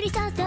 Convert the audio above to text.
りさせ